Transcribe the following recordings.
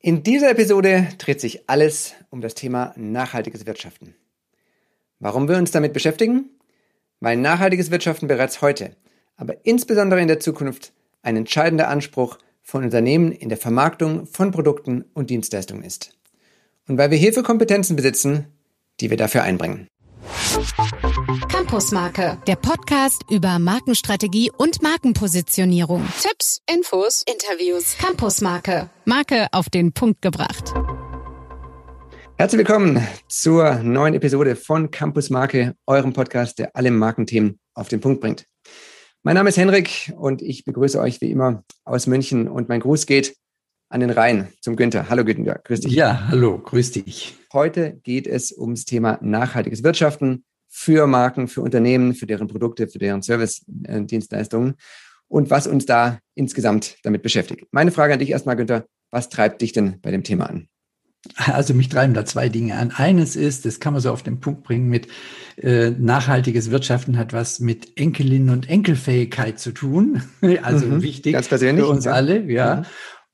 In dieser Episode dreht sich alles um das Thema nachhaltiges Wirtschaften. Warum wir uns damit beschäftigen? Weil nachhaltiges Wirtschaften bereits heute, aber insbesondere in der Zukunft ein entscheidender Anspruch von Unternehmen in der Vermarktung von Produkten und Dienstleistungen ist. Und weil wir hierfür Kompetenzen besitzen, die wir dafür einbringen. Campusmarke, der Podcast über Markenstrategie und Markenpositionierung. Tipps, Infos, Interviews. Campusmarke, Marke auf den Punkt gebracht. Herzlich willkommen zur neuen Episode von Campus Marke, eurem Podcast, der alle Markenthemen auf den Punkt bringt. Mein Name ist Henrik und ich begrüße euch wie immer aus München und mein Gruß geht an den Rhein zum Günther. Hallo Günther, grüß dich. Ja, hallo, grüß dich. Heute geht es ums Thema nachhaltiges Wirtschaften für Marken, für Unternehmen, für deren Produkte, für deren Service-Dienstleistungen und was uns da insgesamt damit beschäftigt. Meine Frage an dich erstmal, Günther, was treibt dich denn bei dem Thema an? Also mich treiben da zwei Dinge an. Eines ist, das kann man so auf den Punkt bringen, mit äh, nachhaltiges Wirtschaften hat was mit Enkelinnen und Enkelfähigkeit zu tun. Also mhm, wichtig ganz persönlich, für uns ja. alle, ja. Mhm.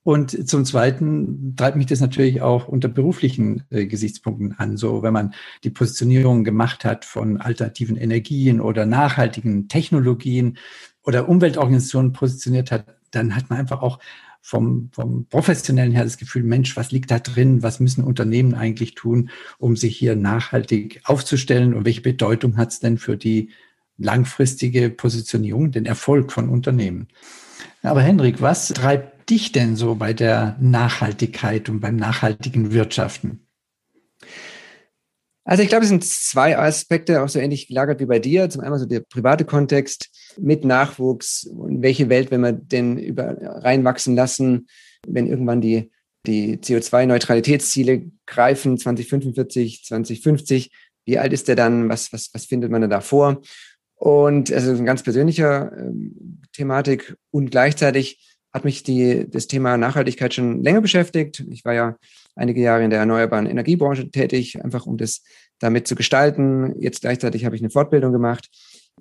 Und zum Zweiten treibt mich das natürlich auch unter beruflichen äh, Gesichtspunkten an. So, wenn man die Positionierung gemacht hat von alternativen Energien oder nachhaltigen Technologien oder Umweltorganisationen positioniert hat, dann hat man einfach auch vom, vom professionellen her das Gefühl, Mensch, was liegt da drin? Was müssen Unternehmen eigentlich tun, um sich hier nachhaltig aufzustellen? Und welche Bedeutung hat es denn für die langfristige Positionierung, den Erfolg von Unternehmen? Aber Henrik, was treibt dich denn so bei der Nachhaltigkeit und beim nachhaltigen Wirtschaften? Also ich glaube, es sind zwei Aspekte, auch so ähnlich gelagert wie bei dir. Zum einen so der private Kontext mit Nachwuchs und welche Welt, wenn wir denn über reinwachsen lassen, wenn irgendwann die, die CO2-Neutralitätsziele greifen, 2045, 2050, wie alt ist der dann? Was, was, was findet man da vor? Und also eine ganz persönliche ähm, Thematik und gleichzeitig hat mich die, das Thema Nachhaltigkeit schon länger beschäftigt. Ich war ja einige Jahre in der erneuerbaren Energiebranche tätig, einfach um das damit zu gestalten. Jetzt gleichzeitig habe ich eine Fortbildung gemacht,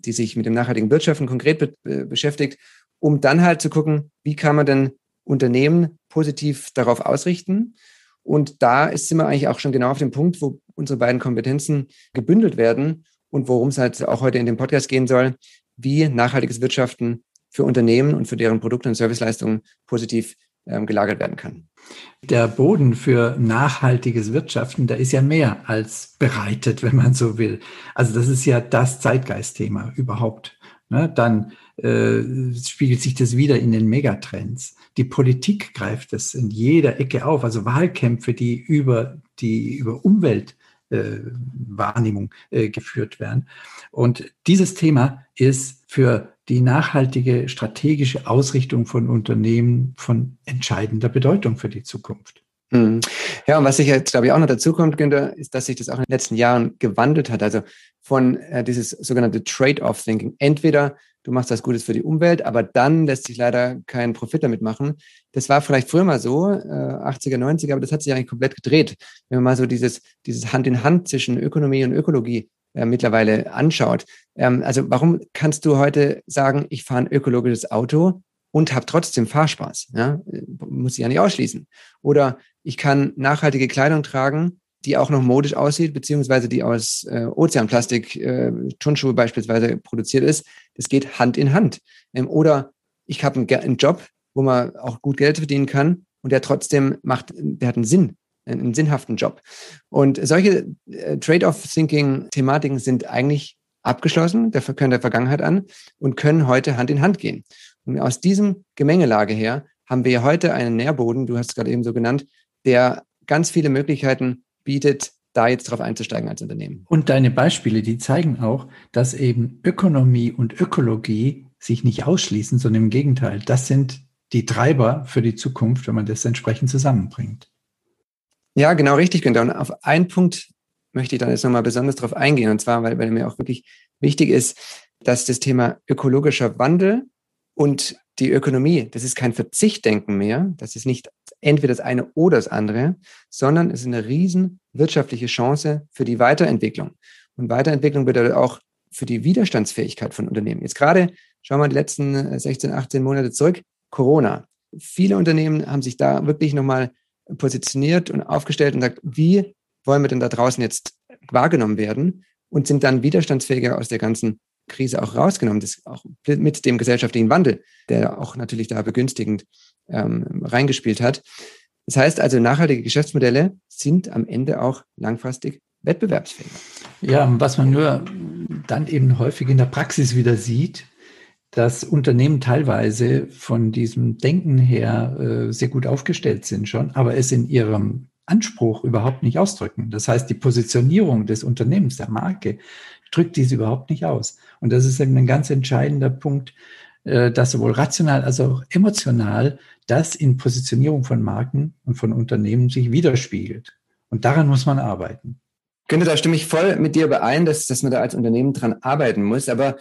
die sich mit dem nachhaltigen Wirtschaften konkret be beschäftigt, um dann halt zu gucken, wie kann man denn Unternehmen positiv darauf ausrichten. Und da ist sind wir eigentlich auch schon genau auf dem Punkt, wo unsere beiden Kompetenzen gebündelt werden und worum es halt auch heute in dem Podcast gehen soll, wie nachhaltiges Wirtschaften für Unternehmen und für deren Produkte und Serviceleistungen positiv ähm, gelagert werden kann. Der Boden für nachhaltiges Wirtschaften, der ist ja mehr als bereitet, wenn man so will. Also das ist ja das Zeitgeistthema überhaupt. Ne? Dann äh, spiegelt sich das wieder in den Megatrends. Die Politik greift das in jeder Ecke auf. Also Wahlkämpfe, die über die über Umwelt äh, Wahrnehmung äh, geführt werden. Und dieses Thema ist für die nachhaltige strategische Ausrichtung von Unternehmen von entscheidender Bedeutung für die Zukunft. Mhm. Ja, und was sich jetzt, glaube ich, auch noch dazu kommt, Günther, ist, dass sich das auch in den letzten Jahren gewandelt hat. Also von äh, dieses sogenannte Trade-off-Thinking. Entweder du machst was Gutes für die Umwelt, aber dann lässt sich leider kein Profit damit machen. Das war vielleicht früher mal so, äh, 80er, 90er, aber das hat sich eigentlich komplett gedreht. Wenn man mal so dieses, dieses Hand in Hand zwischen Ökonomie und Ökologie äh, mittlerweile anschaut. Ähm, also warum kannst du heute sagen, ich fahre ein ökologisches Auto und habe trotzdem Fahrspaß? Ja? Muss ich ja nicht ausschließen. Oder ich kann nachhaltige Kleidung tragen, die auch noch modisch aussieht, beziehungsweise die aus äh, Ozeanplastik, äh, Turnschuhe beispielsweise produziert ist. Das geht Hand in Hand. Ähm, oder ich habe einen, einen Job, wo man auch gut Geld verdienen kann und der trotzdem macht, der hat einen Sinn einen sinnhaften Job. Und solche äh, Trade-off-Thinking-Thematiken sind eigentlich abgeschlossen, der können der Vergangenheit an und können heute Hand in Hand gehen. Und aus diesem Gemengelage her haben wir heute einen Nährboden, du hast es gerade eben so genannt, der ganz viele Möglichkeiten bietet, da jetzt drauf einzusteigen als Unternehmen. Und deine Beispiele, die zeigen auch, dass eben Ökonomie und Ökologie sich nicht ausschließen, sondern im Gegenteil, das sind die Treiber für die Zukunft, wenn man das entsprechend zusammenbringt. Ja, genau richtig, Günther. Und auf einen Punkt möchte ich dann jetzt nochmal besonders drauf eingehen. Und zwar, weil, weil mir auch wirklich wichtig ist, dass das Thema ökologischer Wandel und die Ökonomie, das ist kein Verzichtdenken mehr. Das ist nicht entweder das eine oder das andere, sondern es ist eine riesen wirtschaftliche Chance für die Weiterentwicklung. Und Weiterentwicklung bedeutet auch für die Widerstandsfähigkeit von Unternehmen. Jetzt gerade schauen wir die letzten 16, 18 Monate zurück. Corona. Viele Unternehmen haben sich da wirklich nochmal positioniert und aufgestellt und sagt, wie wollen wir denn da draußen jetzt wahrgenommen werden und sind dann widerstandsfähiger aus der ganzen Krise auch rausgenommen, das auch mit dem gesellschaftlichen Wandel, der auch natürlich da begünstigend ähm, reingespielt hat. Das heißt also, nachhaltige Geschäftsmodelle sind am Ende auch langfristig wettbewerbsfähiger. Ja, was man nur dann eben häufig in der Praxis wieder sieht, dass Unternehmen teilweise von diesem Denken her äh, sehr gut aufgestellt sind schon, aber es in ihrem Anspruch überhaupt nicht ausdrücken. Das heißt, die Positionierung des Unternehmens, der Marke, drückt dies überhaupt nicht aus. Und das ist eben ein ganz entscheidender Punkt, äh, dass sowohl rational als auch emotional das in Positionierung von Marken und von Unternehmen sich widerspiegelt. Und daran muss man arbeiten. Günther, da stimme ich voll mit dir überein, dass, dass man da als Unternehmen dran arbeiten muss. Aber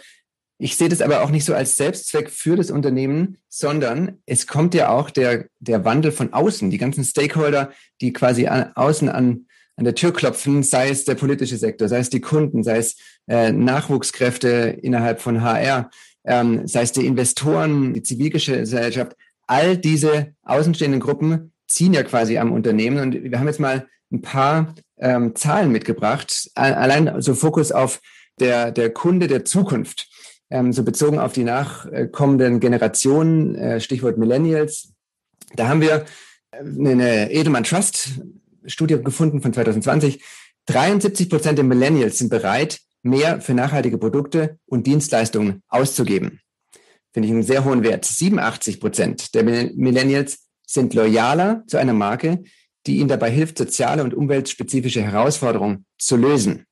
ich sehe das aber auch nicht so als Selbstzweck für das Unternehmen, sondern es kommt ja auch der, der Wandel von außen. Die ganzen Stakeholder, die quasi an, außen an, an der Tür klopfen, sei es der politische Sektor, sei es die Kunden, sei es äh, Nachwuchskräfte innerhalb von HR, ähm, sei es die Investoren, die Zivilgesellschaft, all diese außenstehenden Gruppen ziehen ja quasi am Unternehmen. Und wir haben jetzt mal ein paar ähm, Zahlen mitgebracht, allein so Fokus auf der, der Kunde der Zukunft, so bezogen auf die nachkommenden Generationen, äh, Stichwort Millennials. Da haben wir äh, eine Edelmann Trust Studie gefunden von 2020. 73 Prozent der Millennials sind bereit, mehr für nachhaltige Produkte und Dienstleistungen auszugeben. Finde ich einen sehr hohen Wert. 87 Prozent der Millennials sind loyaler zu einer Marke, die ihnen dabei hilft, soziale und umweltspezifische Herausforderungen zu lösen.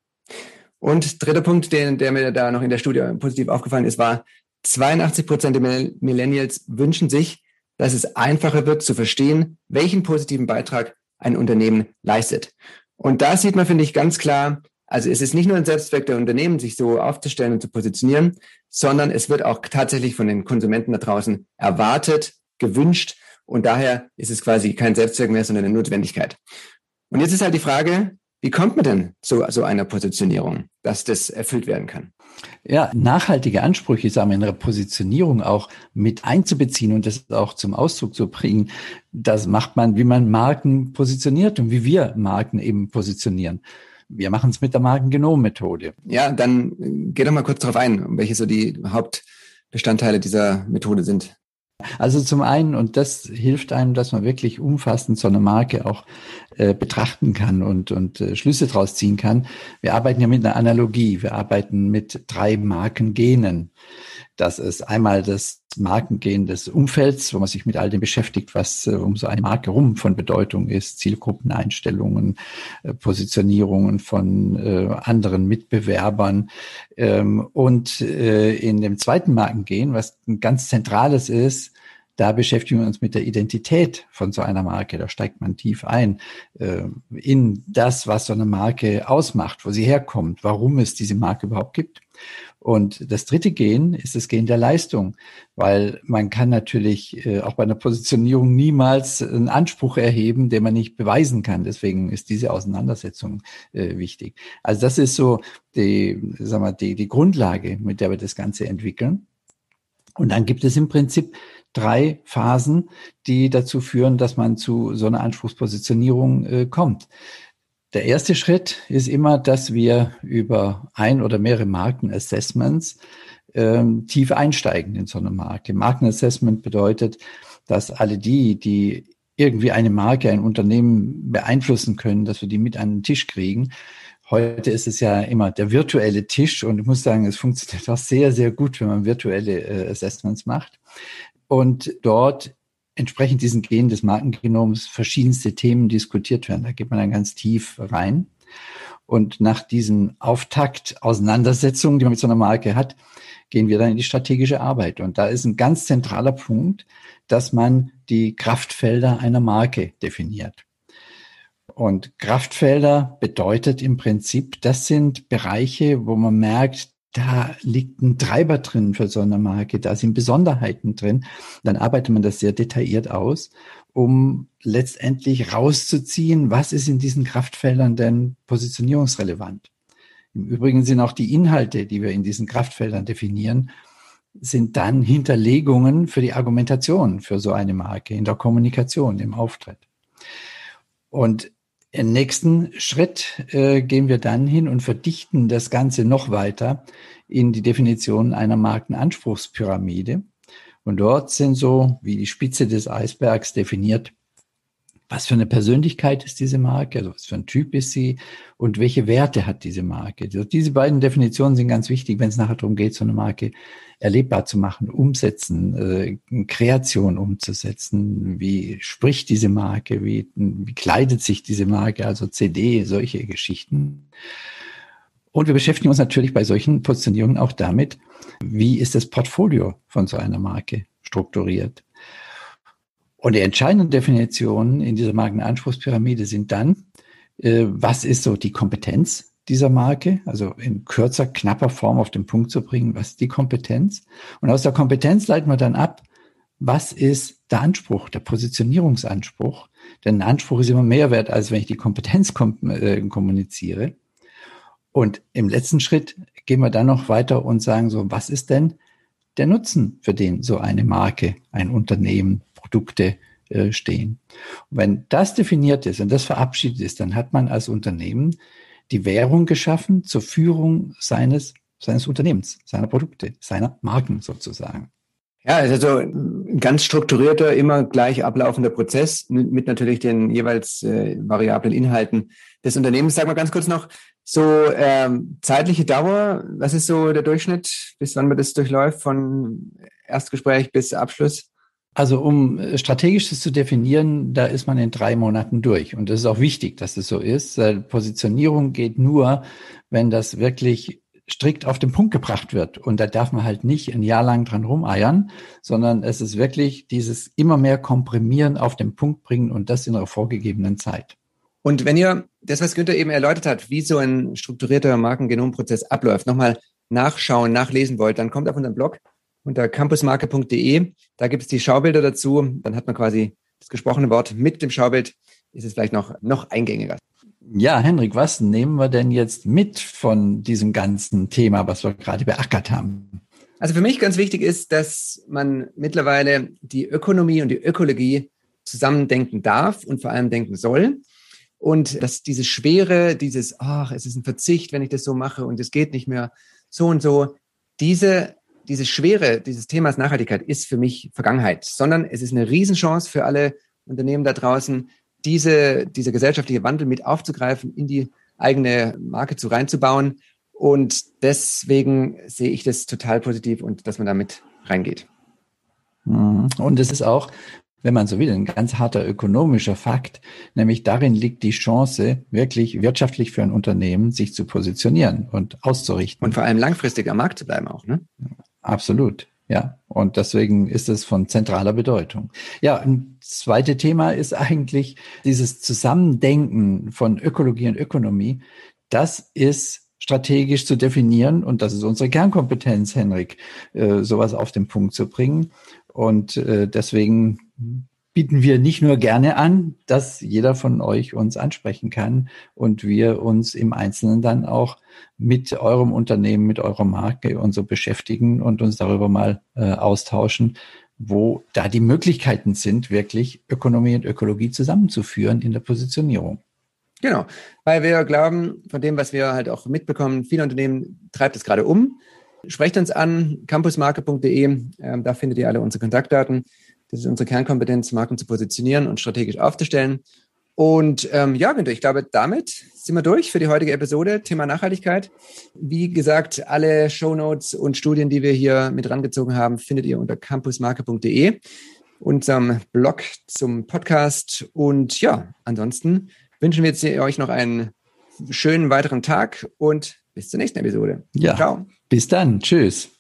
Und dritter Punkt, der, der mir da noch in der Studie positiv aufgefallen ist, war, 82 Prozent der Millennials wünschen sich, dass es einfacher wird zu verstehen, welchen positiven Beitrag ein Unternehmen leistet. Und da sieht man, finde ich, ganz klar, also es ist nicht nur ein Selbstzweck der Unternehmen, sich so aufzustellen und zu positionieren, sondern es wird auch tatsächlich von den Konsumenten da draußen erwartet, gewünscht und daher ist es quasi kein Selbstzweck mehr, sondern eine Notwendigkeit. Und jetzt ist halt die Frage, wie kommt man denn zu so einer Positionierung, dass das erfüllt werden kann? Ja, nachhaltige Ansprüche, sagen wir, in der Positionierung auch mit einzubeziehen und das auch zum Ausdruck zu bringen, das macht man, wie man Marken positioniert und wie wir Marken eben positionieren. Wir machen es mit der Markengenom-Methode. Ja, dann äh, geh doch mal kurz darauf ein, welche so die Hauptbestandteile dieser Methode sind. Also zum einen, und das hilft einem, dass man wirklich umfassend so eine Marke auch äh, betrachten kann und, und äh, Schlüsse draus ziehen kann. Wir arbeiten ja mit einer Analogie. Wir arbeiten mit drei Markengenen. Das ist einmal das Markengen des Umfelds, wo man sich mit all dem beschäftigt, was äh, um so eine Marke rum von Bedeutung ist, Zielgruppeneinstellungen, äh, Positionierungen von äh, anderen Mitbewerbern. Ähm, und äh, in dem zweiten Markengen, was ein ganz zentrales ist, da beschäftigen wir uns mit der Identität von so einer Marke. Da steigt man tief ein äh, in das, was so eine Marke ausmacht, wo sie herkommt, warum es diese Marke überhaupt gibt. Und das dritte Gen ist das Gen der Leistung, weil man kann natürlich äh, auch bei einer Positionierung niemals einen Anspruch erheben, den man nicht beweisen kann. Deswegen ist diese Auseinandersetzung äh, wichtig. Also das ist so die, sagen wir, die, die Grundlage, mit der wir das Ganze entwickeln. Und dann gibt es im Prinzip drei Phasen, die dazu führen, dass man zu so einer Anspruchspositionierung äh, kommt. Der erste Schritt ist immer, dass wir über ein oder mehrere Markenassessments ähm, tief einsteigen in so eine Marke. Markenassessment bedeutet, dass alle die, die irgendwie eine Marke, ein Unternehmen beeinflussen können, dass wir die mit an den Tisch kriegen. Heute ist es ja immer der virtuelle Tisch und ich muss sagen, es funktioniert auch sehr, sehr gut, wenn man virtuelle äh, Assessments macht. Und dort entsprechend diesen Gen des Markengenoms verschiedenste Themen diskutiert werden. Da geht man dann ganz tief rein. Und nach diesen Auftakt-Auseinandersetzungen, die man mit so einer Marke hat, gehen wir dann in die strategische Arbeit. Und da ist ein ganz zentraler Punkt, dass man die Kraftfelder einer Marke definiert. Und Kraftfelder bedeutet im Prinzip, das sind Bereiche, wo man merkt, da liegt ein Treiber drin für so eine Marke, da sind Besonderheiten drin. Dann arbeitet man das sehr detailliert aus, um letztendlich rauszuziehen, was ist in diesen Kraftfeldern denn positionierungsrelevant. Im Übrigen sind auch die Inhalte, die wir in diesen Kraftfeldern definieren, sind dann Hinterlegungen für die Argumentation für so eine Marke in der Kommunikation, im Auftritt. Und im nächsten Schritt äh, gehen wir dann hin und verdichten das Ganze noch weiter in die Definition einer Markenanspruchspyramide. Und dort sind so wie die Spitze des Eisbergs definiert, was für eine Persönlichkeit ist diese Marke, also was für ein Typ ist sie und welche Werte hat diese Marke. Also diese beiden Definitionen sind ganz wichtig, wenn es nachher darum geht, so eine Marke erlebbar zu machen, umsetzen, äh, Kreation umzusetzen. Wie spricht diese Marke? Wie, wie kleidet sich diese Marke? Also CD, solche Geschichten. Und wir beschäftigen uns natürlich bei solchen Positionierungen auch damit, wie ist das Portfolio von so einer Marke strukturiert. Und die entscheidenden Definitionen in dieser Markenanspruchspyramide sind dann, äh, was ist so die Kompetenz dieser Marke, also in kürzer, knapper Form auf den Punkt zu bringen, was ist die Kompetenz? Und aus der Kompetenz leiten wir dann ab, was ist der Anspruch, der Positionierungsanspruch? Denn ein Anspruch ist immer mehr wert, als wenn ich die Kompetenz kom äh, kommuniziere. Und im letzten Schritt gehen wir dann noch weiter und sagen so, was ist denn der Nutzen, für den so eine Marke, ein Unternehmen, Produkte äh, stehen? Und wenn das definiert ist und das verabschiedet ist, dann hat man als Unternehmen die Währung geschaffen zur Führung seines, seines Unternehmens, seiner Produkte, seiner Marken sozusagen. Ja, also ein ganz strukturierter, immer gleich ablaufender Prozess mit natürlich den jeweils äh, variablen Inhalten des Unternehmens. Sag mal ganz kurz noch, so ähm, zeitliche Dauer, was ist so der Durchschnitt, bis wann man das durchläuft, von Erstgespräch bis Abschluss? Also um äh, strategisches zu definieren, da ist man in drei Monaten durch. Und das ist auch wichtig, dass es so ist. Positionierung geht nur, wenn das wirklich strikt auf den Punkt gebracht wird. Und da darf man halt nicht ein Jahr lang dran rumeiern, sondern es ist wirklich dieses immer mehr Komprimieren auf den Punkt bringen und das in einer vorgegebenen Zeit. Und wenn ihr das, was Günther eben erläutert hat, wie so ein strukturierter Markengenomprozess abläuft, nochmal nachschauen, nachlesen wollt, dann kommt auf unseren Blog unter campusmarke.de. Da gibt es die Schaubilder dazu. Dann hat man quasi das gesprochene Wort mit dem Schaubild. Ist es vielleicht noch, noch eingängiger. Ja, Henrik, was nehmen wir denn jetzt mit von diesem ganzen Thema, was wir gerade beackert haben? Also für mich ganz wichtig ist, dass man mittlerweile die Ökonomie und die Ökologie zusammendenken darf und vor allem denken soll. Und dass diese Schwere, dieses, ach, es ist ein Verzicht, wenn ich das so mache und es geht nicht mehr so und so, diese, diese Schwere dieses Themas Nachhaltigkeit ist für mich Vergangenheit, sondern es ist eine Riesenchance für alle Unternehmen da draußen, diese, diese gesellschaftliche Wandel mit aufzugreifen, in die eigene Marke zu reinzubauen. Und deswegen sehe ich das total positiv und dass man damit reingeht. Mhm. Und es ist auch, wenn man so will, ein ganz harter ökonomischer Fakt, nämlich darin liegt die Chance, wirklich wirtschaftlich für ein Unternehmen sich zu positionieren und auszurichten. Und vor allem langfristig am Markt zu bleiben auch, ne? Absolut. Ja, und deswegen ist es von zentraler Bedeutung. Ja, ein zweites Thema ist eigentlich dieses Zusammendenken von Ökologie und Ökonomie. Das ist strategisch zu definieren und das ist unsere Kernkompetenz, Henrik, äh, sowas auf den Punkt zu bringen. Und äh, deswegen bieten wir nicht nur gerne an, dass jeder von euch uns ansprechen kann und wir uns im Einzelnen dann auch mit eurem Unternehmen, mit eurer Marke und so beschäftigen und uns darüber mal äh, austauschen, wo da die Möglichkeiten sind, wirklich Ökonomie und Ökologie zusammenzuführen in der Positionierung. Genau, weil wir glauben, von dem, was wir halt auch mitbekommen, viele Unternehmen treibt es gerade um. Sprecht uns an, campusmarke.de, ähm, da findet ihr alle unsere Kontaktdaten. Das ist unsere Kernkompetenz, Marken zu positionieren und strategisch aufzustellen. Und ähm, ja, Günther, ich glaube, damit sind wir durch für die heutige Episode, Thema Nachhaltigkeit. Wie gesagt, alle Shownotes und Studien, die wir hier mit rangezogen haben, findet ihr unter campusmarke.de, unserem Blog zum Podcast. Und ja, ansonsten wünschen wir jetzt euch noch einen schönen weiteren Tag und bis zur nächsten Episode. Ja. Ciao. Bis dann. Tschüss.